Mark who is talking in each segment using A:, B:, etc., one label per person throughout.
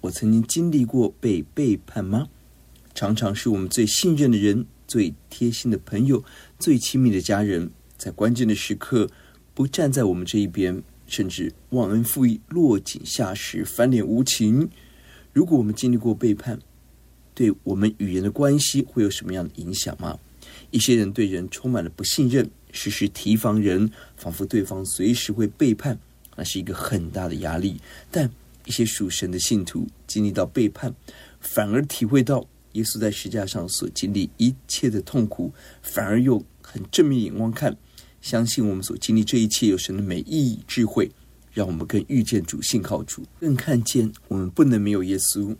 A: 我曾经经历过被背叛吗？常常是我们最信任的人、最贴心的朋友、最亲密的家人，在关键的时刻不站在我们这一边，甚至忘恩负义、落井下石、翻脸无情。如果我们经历过背叛，对我们与人的关系会有什么样的影响吗？一些人对人充满了不信任，时时提防人，仿佛对方随时会背叛，那是一个很大的压力。但一些属神的信徒经历到背叛，反而体会到耶稣在十字架上所经历一切的痛苦，反而用很正面眼光看，相信我们所经历这一切有神的美意智慧，让我们更遇见主、信靠主，更看见我们不能没有耶稣。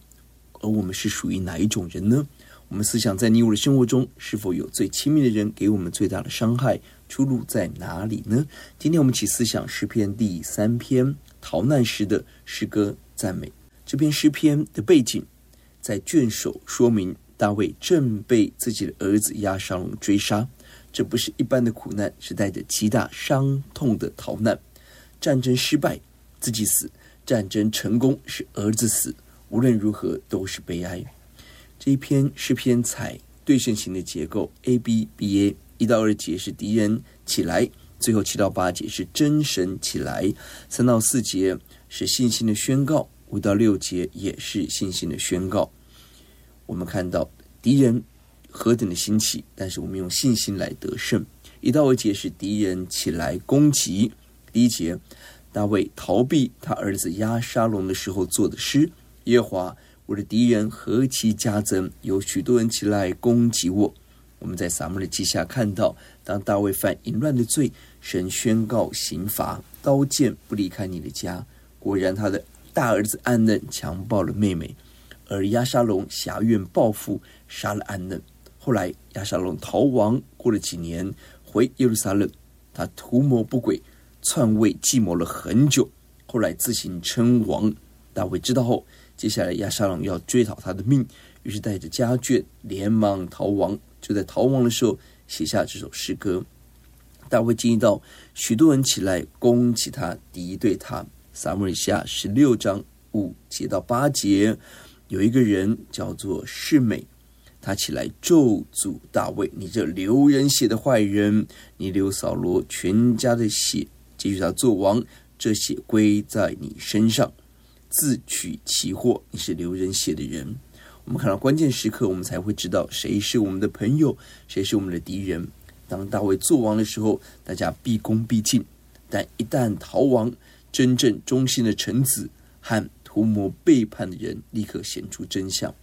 A: 而我们是属于哪一种人呢？我们思想在你我的生活中，是否有最亲密的人给我们最大的伤害？出路在哪里呢？今天我们起思想诗篇第三篇逃难时的诗歌赞美。这篇诗篇的背景在卷首说明大卫正被自己的儿子押沙龙追杀，这不是一般的苦难，是带着极大伤痛的逃难。战争失败，自己死；战争成功，是儿子死。无论如何都是悲哀。这一篇诗篇采对称型的结构，A B B A，一到二节是敌人起来，最后七到八节是真神起来，三到四节是信心的宣告，五到六节也是信心的宣告。我们看到敌人何等的兴起，但是我们用信心来得胜。一到二节是敌人起来攻击，第一节大卫逃避他儿子押沙龙的时候做的诗。耶华，我的敌人何其加增，有许多人起来攻击我。我们在撒母耳记下看到，当大卫犯淫乱的罪，神宣告刑罚，刀剑不离开你的家。果然，他的大儿子暗嫩强暴了妹妹，而押沙龙挟怨报复，杀了暗嫩。后来押沙龙逃亡，过了几年回耶路撒冷，他图谋不轨，篡位计谋了很久，后来自行称王。大卫知道后，接下来，押沙龙要追讨他的命，于是带着家眷连忙逃亡。就在逃亡的时候，写下这首诗歌。大卫经历到许多人起来攻击他，敌对他。撒母耳记下十六章五节到八节，有一个人叫做示美，他起来咒诅大卫：“你这流人血的坏人，你流扫罗全家的血，继续他做王，这血归在你身上。”自取其祸，你是流人血的人。我们看到关键时刻，我们才会知道谁是我们的朋友，谁是我们的敌人。当大卫做王的时候，大家毕恭毕敬；但一旦逃亡，真正忠心的臣子和图谋背叛的人立刻显出真相。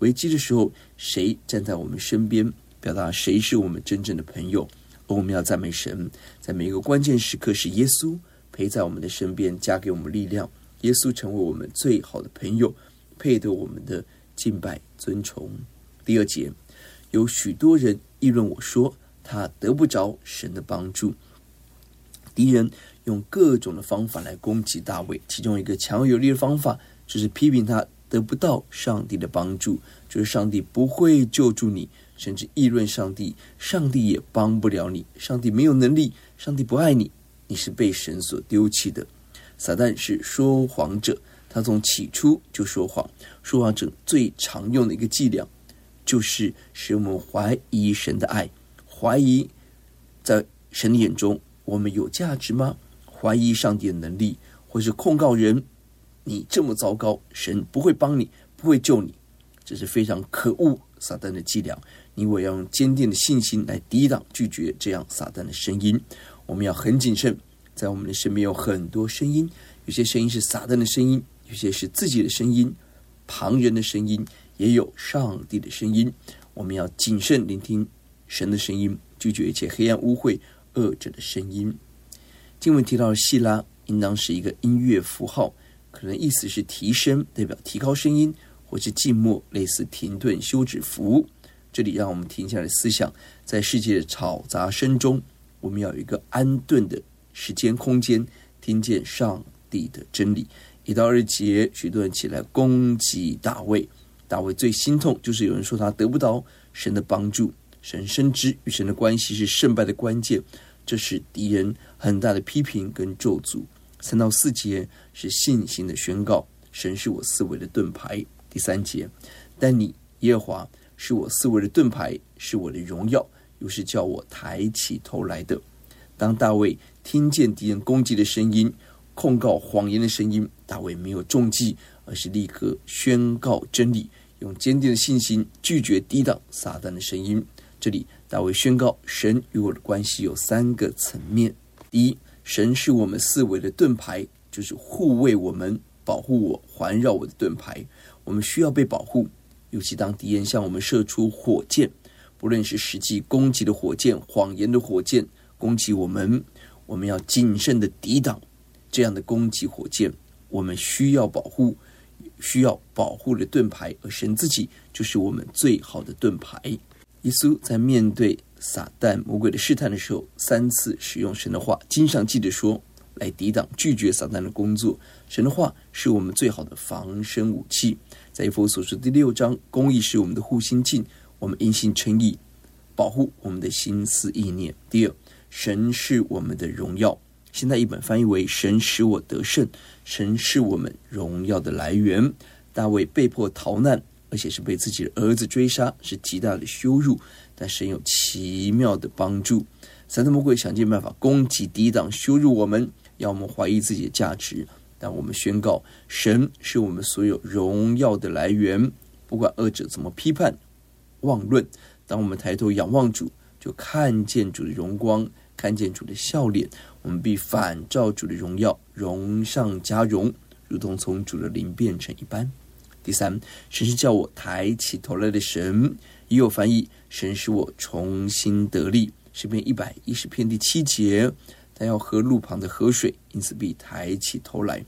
A: 危机的时候，谁站在我们身边，表达谁是我们真正的朋友。而我们要赞美神，在每一个关键时刻，是耶稣陪在我们的身边，加给我们力量。耶稣成为我们最好的朋友，配得我们的敬拜尊崇。第二节，有许多人议论我说，他得不着神的帮助。敌人用各种的方法来攻击大卫，其中一个强有力的方法就是批评他得不到上帝的帮助，就是上帝不会救助你，甚至议论上帝，上帝也帮不了你，上帝没有能力，上帝不爱你，你是被神所丢弃的。撒旦是说谎者，他从起初就说谎。说谎者最常用的一个伎俩，就是使我们怀疑神的爱，怀疑在神的眼中我们有价值吗？怀疑上帝的能力，或是控告人你这么糟糕，神不会帮你，不会救你，这是非常可恶撒旦的伎俩。你我要用坚定的信心来抵挡、拒绝这样撒旦的声音。我们要很谨慎，在我们的身边有很多声音，有些声音是撒旦的声音，有些是自己的声音，旁人的声音，也有上帝的声音。我们要谨慎聆听神的声音，拒绝一切黑暗、污秽、恶者的声音。经文提到的细拉，应当是一个音乐符号，可能意思是提升，代表提高声音，或是静默，类似停顿、休止符。这里让我们停下来思想，在世界的吵杂声中。我们要有一个安顿的时间空间，听见上帝的真理。一到二节，许多人起来攻击大卫。大卫最心痛，就是有人说他得不到神的帮助。神深知与神的关系是胜败的关键，这是敌人很大的批评跟咒诅。三到四节是信心的宣告，神是我四维的盾牌。第三节，但你耶和华是我四维的盾牌，是我的荣耀。又是叫我抬起头来的。当大卫听见敌人攻击的声音、控告谎言的声音，大卫没有中计，而是立刻宣告真理，用坚定的信心拒绝抵挡撒旦的声音。这里，大卫宣告神与我的关系有三个层面：第一，神是我们四维的盾牌，就是护卫我们、保护我、环绕我的盾牌。我们需要被保护，尤其当敌人向我们射出火箭。不论是实际攻击的火箭、谎言的火箭攻击我们，我们要谨慎的抵挡这样的攻击火箭。我们需要保护，需要保护的盾牌，而神自己就是我们最好的盾牌。耶稣在面对撒旦魔鬼的试探的时候，三次使用神的话，经常记得说，来抵挡、拒绝撒旦的工作。神的话是我们最好的防身武器。在以弗所说第六章，公义是我们的护心镜。我们因信称义，保护我们的心思意念。第二，神是我们的荣耀。现在译本翻译为“神使我得胜”，神是我们荣耀的来源。大卫被迫逃难，而且是被自己的儿子追杀，是极大的羞辱。但神有奇妙的帮助。撒旦魔鬼想尽办法攻击、抵挡、羞辱我们，要我们怀疑自己的价值。但我们宣告，神是我们所有荣耀的来源。不管恶者怎么批判。妄论。当我们抬头仰望主，就看见主的荣光，看见主的笑脸。我们必反照主的荣耀，荣上加荣，如同从主的灵变成一般。第三，神是叫我抬起头来的神，也有翻译，神使我重新得力。诗篇一百一十篇第七节，他要喝路旁的河水，因此必抬起头来。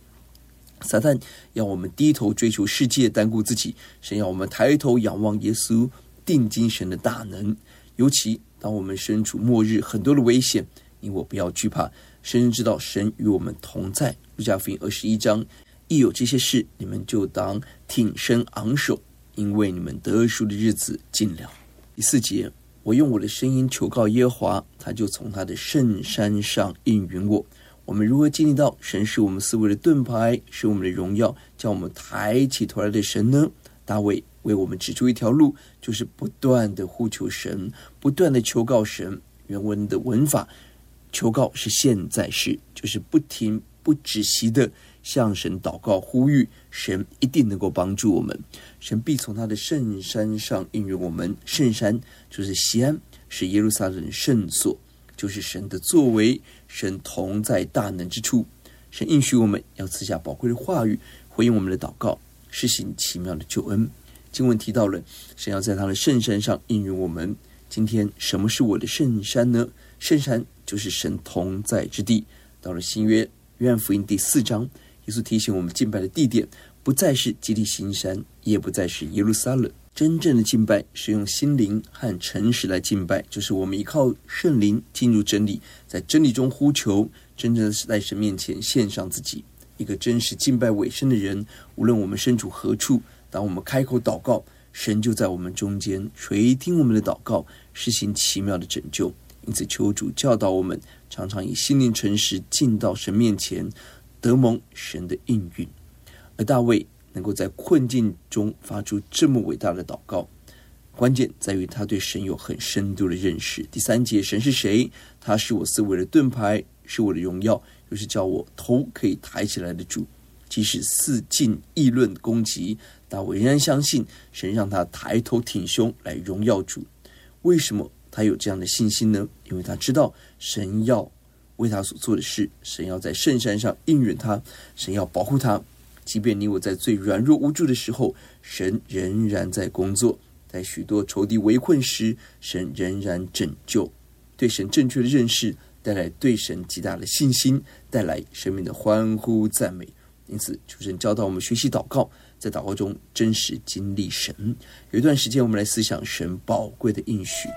A: 撒旦要我们低头追求世界，单顾自己；神要我们抬头仰望耶稣。定睛神的大能，尤其当我们身处末日，很多的危险，你我不要惧怕，神知道神与我们同在。路加福音二十一章，一有这些事，你们就当挺身昂首，因为你们得赎的日子近了。第四节，我用我的声音求告耶和华，他就从他的圣山上应允我。我们如何经历到神是我们四围的盾牌，是我们的荣耀，叫我们抬起头来的神呢？大卫。为我们指出一条路，就是不断的呼求神，不断的求告神。原文的文法，求告是现在式，就是不停不止息的向神祷告呼吁，神一定能够帮助我们，神必从他的圣山上应允我们。圣山就是西安，是耶路撒冷圣所，就是神的作为，神同在大能之处。神应许我们要赐下宝贵的话语，回应我们的祷告，施行奇妙的救恩。经文提到了神要在他的圣山上应允我们。今天什么是我的圣山呢？圣山就是神同在之地。到了新约约翰福音第四章，耶稣提醒我们敬拜的地点不再是基利心山，也不再是耶路撒冷。真正的敬拜是用心灵和诚实来敬拜，就是我们依靠圣灵进入真理，在真理中呼求，真正的是在神面前献上自己。一个真实敬拜委身的人，无论我们身处何处。当我们开口祷告，神就在我们中间垂听我们的祷告，实行奇妙的拯救。因此，求主教导我们，常常以心灵诚实进到神面前，得蒙神的应允。而大卫能够在困境中发出这么伟大的祷告，关键在于他对神有很深度的认识。第三节，神是谁？他是我思维的盾牌，是我的荣耀，又是叫我头可以抬起来的主。即使四境议论攻击，大卫仍然相信神让他抬头挺胸来荣耀主。为什么他有这样的信心呢？因为他知道神要为他所做的事，神要在圣山上应允他，神要保护他。即便你我在最软弱无助的时候，神仍然在工作；在许多仇敌围困时，神仍然拯救。对神正确的认识，带来对神极大的信心，带来生命的欢呼赞美。因此，求神教导我们学习祷告，在祷告中真实经历神。有一段时间，我们来思想神宝贵的应许。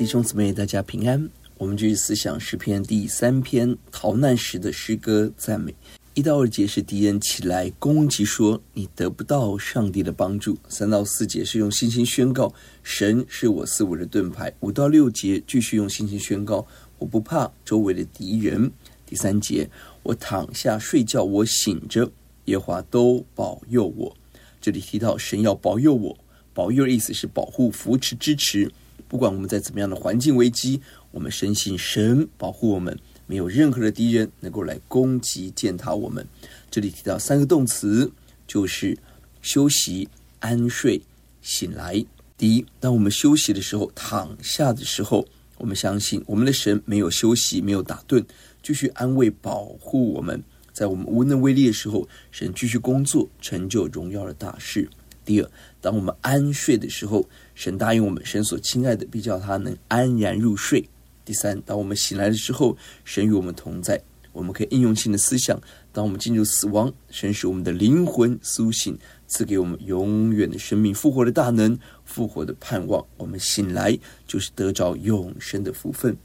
A: 弟兄姊妹，大家平安。我们继续思想诗篇第三篇逃难时的诗歌赞美。一到二节是敌人起来攻击，说你得不到上帝的帮助。三到四节是用信心宣告神是我四围的盾牌。五到六节继续用信心宣告我不怕周围的敌人。第三节我躺下睡觉，我醒着，耶华都保佑我。这里提到神要保佑我，保佑的意思是保护、扶持、支持。不管我们在怎么样的环境危机，我们深信神保护我们，没有任何的敌人能够来攻击践踏我们。这里提到三个动词，就是休息、安睡、醒来。第一，当我们休息的时候，躺下的时候，我们相信我们的神没有休息，没有打盹，继续安慰保护我们，在我们无能为力的时候，神继续工作，成就荣耀的大事。第二，当我们安睡的时候，神答应我们，神所亲爱的必叫他能安然入睡。第三，当我们醒来的时候，神与我们同在，我们可以应用性的思想。当我们进入死亡，神使我们的灵魂苏醒，赐给我们永远的生命、复活的大能、复活的盼望。我们醒来就是得着永生的福分。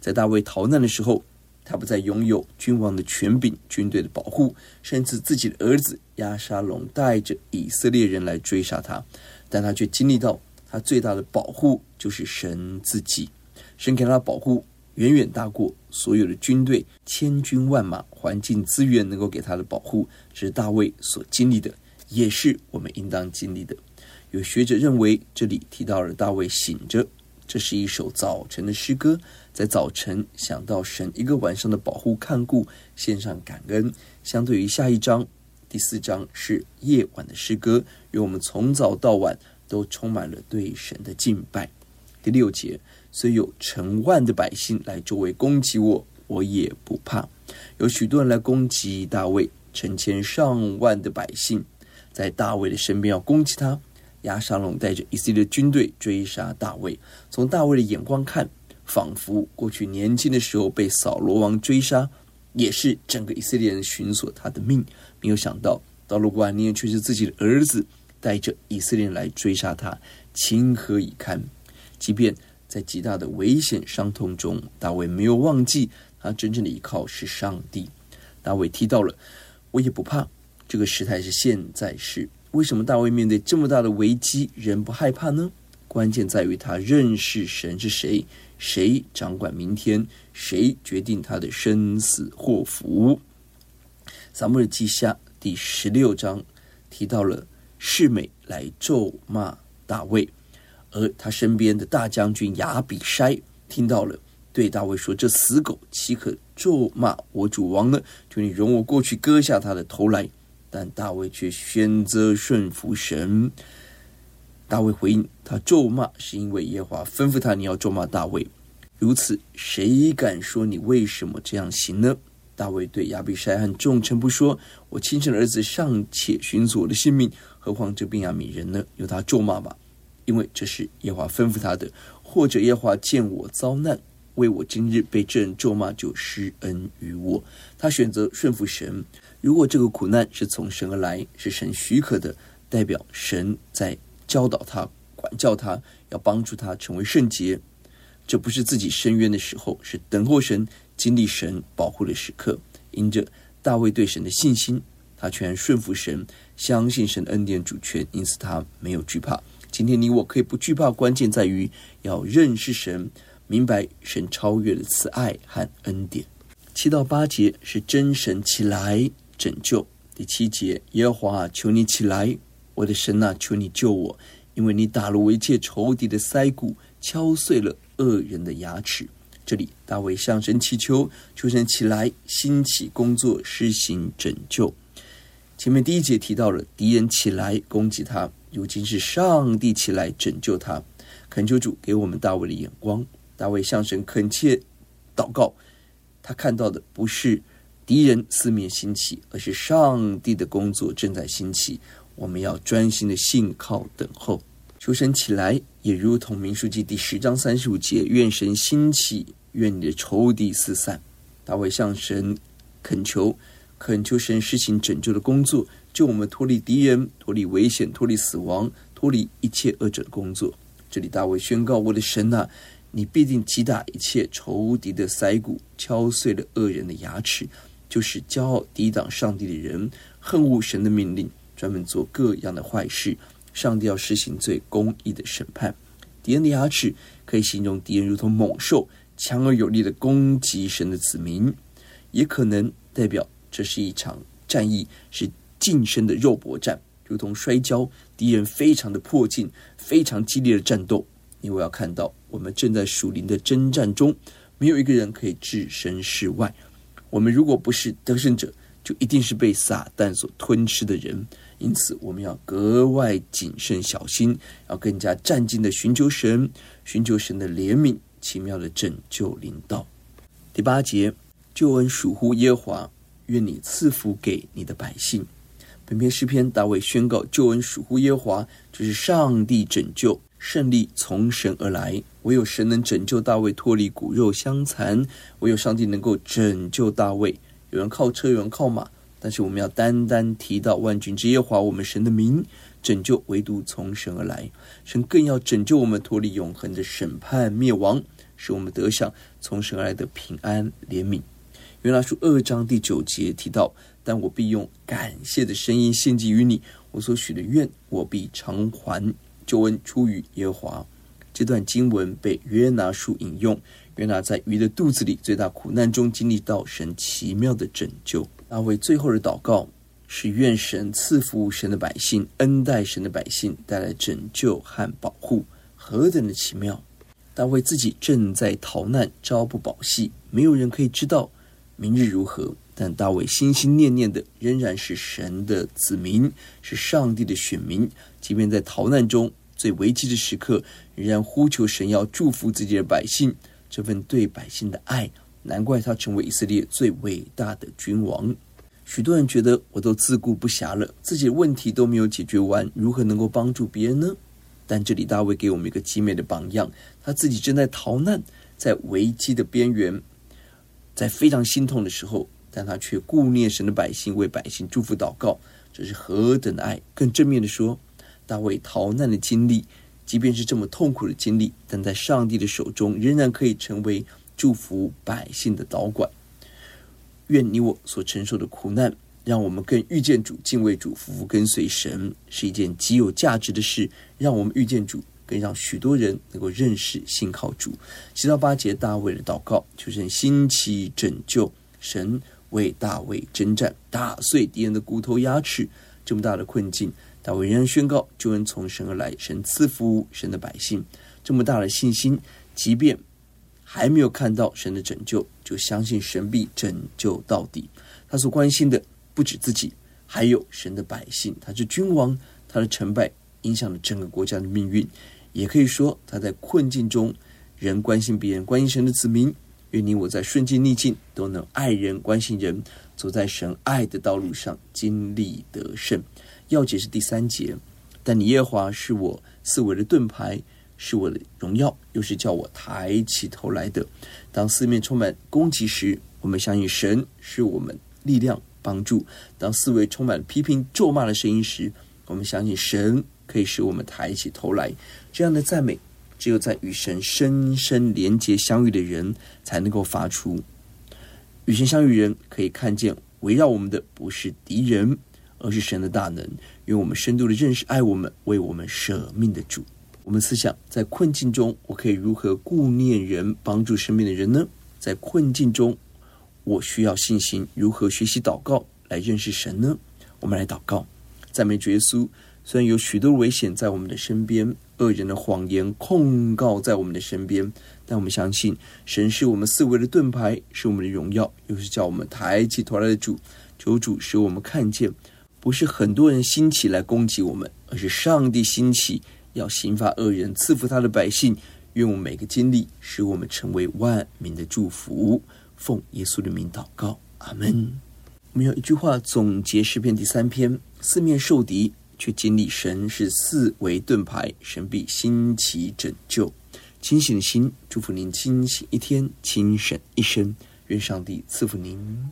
A: 在大卫逃难的时候，他不再拥有君王的权柄、军队的保护，甚至自己的儿子亚沙龙带着以色列人来追杀他，但他却经历到他最大的保护就是神自己，神给他的保护。远远大过所有的军队，千军万马、环境资源能够给他的保护，这是大卫所经历的，也是我们应当经历的。有学者认为，这里提到了大卫醒着，这是一首早晨的诗歌，在早晨想到神一个晚上的保护看顾，献上感恩。相对于下一章第四章是夜晚的诗歌，愿我们从早到晚都充满了对神的敬拜。第六节。虽有成万的百姓来周围攻击我，我也不怕。有许多人来攻击大卫，成千上万的百姓在大卫的身边要攻击他。亚沙龙带着以色列军队追杀大卫。从大卫的眼光看，仿佛过去年轻的时候被扫罗王追杀，也是整个以色列人寻索他的命。没有想到到了晚年，却是自己的儿子带着以色列人来追杀他，情何以堪？即便在极大的危险伤痛中，大卫没有忘记他真正的依靠是上帝。大卫提到了：“我也不怕。”这个时态是现在是。为什么大卫面对这么大的危机仍不害怕呢？关键在于他认识神是谁，谁掌管明天，谁决定他的生死祸福。撒母耳记下第十六章提到了示美来咒骂大卫。而他身边的大将军亚比筛听到了，对大卫说：“这死狗岂可咒骂我主王呢？求你容我过去割下他的头来。”但大卫却选择顺服神。大卫回应：“他咒骂是因为耶和华吩咐他，你要咒骂大卫。如此，谁敢说你为什么这样行呢？”大卫对亚比筛和众臣不说：“我亲生的儿子尚且寻索我的性命，何况这便雅悯人呢？由他咒骂吧。”因为这是耶华吩咐他的，或者耶华见我遭难，为我今日被这人咒骂，就施恩于我。他选择顺服神。如果这个苦难是从神而来，是神许可的，代表神在教导他、管教他，要帮助他成为圣洁。这不是自己伸冤的时候，是等候神、经历神保护的时刻。因着大卫对神的信心，他全顺服神，相信神恩典主权，因此他没有惧怕。今天你我可以不惧怕，关键在于要认识神，明白神超越的慈爱和恩典。七到八节是真神起来拯救。第七节，耶和华求你起来，我的神啊，求你救我，因为你打了我一切仇敌的腮骨，敲碎了恶人的牙齿。这里大卫向神祈求，求神起来兴起工作，施行拯救。前面第一节提到了敌人起来攻击他。如今是上帝起来拯救他，恳求主给我们大卫的眼光。大卫向神恳切祷告，他看到的不是敌人四面兴起，而是上帝的工作正在兴起。我们要专心的信靠等候，求神起来，也如同民数记第十章三十五节，愿神兴起，愿你的仇敌四散。大卫向神恳求，恳求神施行拯救的工作。救我们脱离敌人，脱离危险，脱离死亡，脱离一切恶者的工作。这里大卫宣告：“我的神啊，你必定击打一切仇敌的腮骨，敲碎了恶人的牙齿。”就是骄傲抵挡上帝的人，恨恶神的命令，专门做各样的坏事。上帝要施行最公义的审判。敌人的牙齿可以形容敌人如同猛兽，强而有力的攻击神的子民，也可能代表这是一场战役，是。近身的肉搏战，如同摔跤，敌人非常的迫近，非常激烈的战斗。因为要看到，我们正在属灵的征战中，没有一个人可以置身事外。我们如果不是得胜者，就一定是被撒旦所吞噬的人。因此，我们要格外谨慎小心，要更加战兢的寻求神，寻求神的怜悯，奇妙的拯救临到。第八节，救恩属乎耶和华，愿你赐福给你的百姓。本篇诗篇，大卫宣告救恩属乎耶和华，就是上帝拯救，胜利从神而来。唯有神能拯救大卫脱离骨肉相残，唯有上帝能够拯救大卫。有人靠车，有人靠马，但是我们要单单提到万军之耶华，我们神的名。拯救唯独从神而来，神更要拯救我们脱离永恒的审判灭亡，使我们得享从神而来的平安怜悯。约拿书二章第九节提到：“但我必用感谢的声音献祭于你，我所许的愿我必偿还。救恩出于耶和华。”这段经文被约拿书引用。约拿在鱼的肚子里最大苦难中经历到神奇妙的拯救。大卫最后的祷告。是愿神赐福神的百姓，恩待神的百姓，带来拯救和保护，何等的奇妙！大卫自己正在逃难，朝不保夕，没有人可以知道明日如何。但大卫心心念念的仍然是神的子民，是上帝的选民。即便在逃难中最危机的时刻，仍然呼求神要祝福自己的百姓。这份对百姓的爱，难怪他成为以色列最伟大的君王。许多人觉得我都自顾不暇了，自己的问题都没有解决完，如何能够帮助别人呢？但这里大卫给我们一个极美的榜样，他自己正在逃难，在危机的边缘，在非常心痛的时候，但他却顾念神的百姓，为百姓祝福祷告，这是何等的爱！更正面的说，大卫逃难的经历，即便是这么痛苦的经历，但在上帝的手中，仍然可以成为祝福百姓的导管。愿你我所承受的苦难，让我们更遇见主、敬畏主、服服跟随神，是一件极有价值的事。让我们遇见主，更让许多人能够认识、信靠主。七到八节，大卫的祷告，求神兴起拯救，神为大卫征战，打碎敌人的骨头牙齿。这么大的困境，大卫仍然宣告救恩从神而来，神赐福神的百姓。这么大的信心，即便还没有看到神的拯救，就相信神必拯救到底。他所关心的不止自己，还有神的百姓。他是君王，他的成败影响了整个国家的命运。也可以说，他在困境中仍关心别人，关心神的子民。愿你我在顺境逆境都能爱人、关心人，走在神爱的道路上，经历得胜。要解是第三节，但你耶华是我四围的盾牌。是我的荣耀，又是叫我抬起头来的。当四面充满攻击时，我们相信神是我们力量帮助；当四围充满批评咒骂的声音时，我们相信神可以使我们抬起头来。这样的赞美，只有在与神深深连结相遇的人才能够发出。与神相遇人可以看见，围绕我们的不是敌人，而是神的大能。愿我们深度的认识爱我们、为我们舍命的主。我们思想，在困境中，我可以如何顾念人、帮助身边的人呢？在困境中，我需要信心，如何学习祷告来认识神呢？我们来祷告，赞美主耶稣。虽然有许多危险在我们的身边，恶人的谎言控告在我们的身边，但我们相信神是我们四维的盾牌，是我们的荣耀，又是叫我们抬起头来的主。求主使我们看见，不是很多人兴起来攻击我们，而是上帝兴起。要刑罚恶人，赐福他的百姓。愿我们每个经历，使我们成为万民的祝福。奉耶稣的名祷告，阿门。我们有一句话总结诗篇第三篇：四面受敌，却经历神是四维盾牌，神必兴起拯救。清醒的心，祝福您清醒一天，清醒一生。愿上帝赐福您。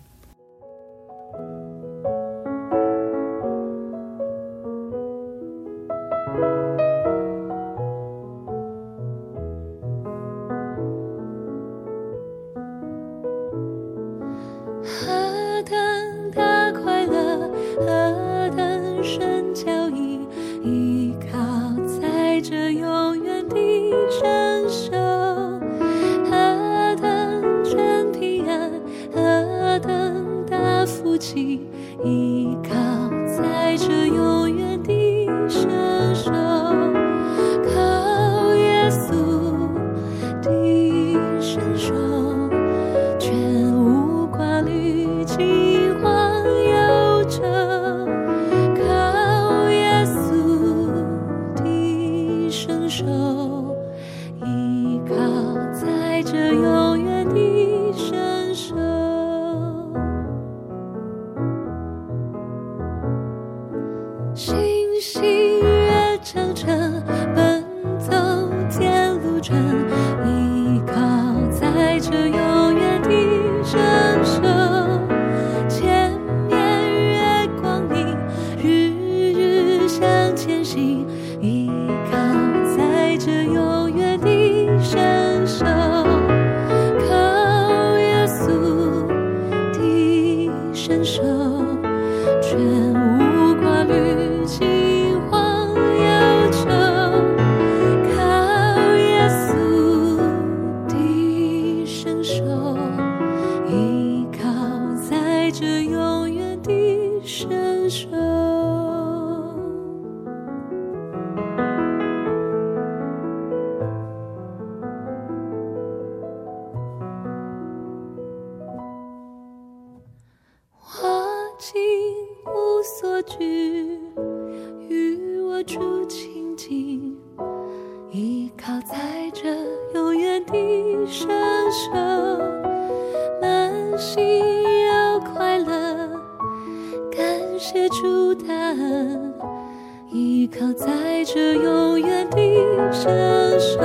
B: 写出答案，
C: 依靠在这永远的坚守。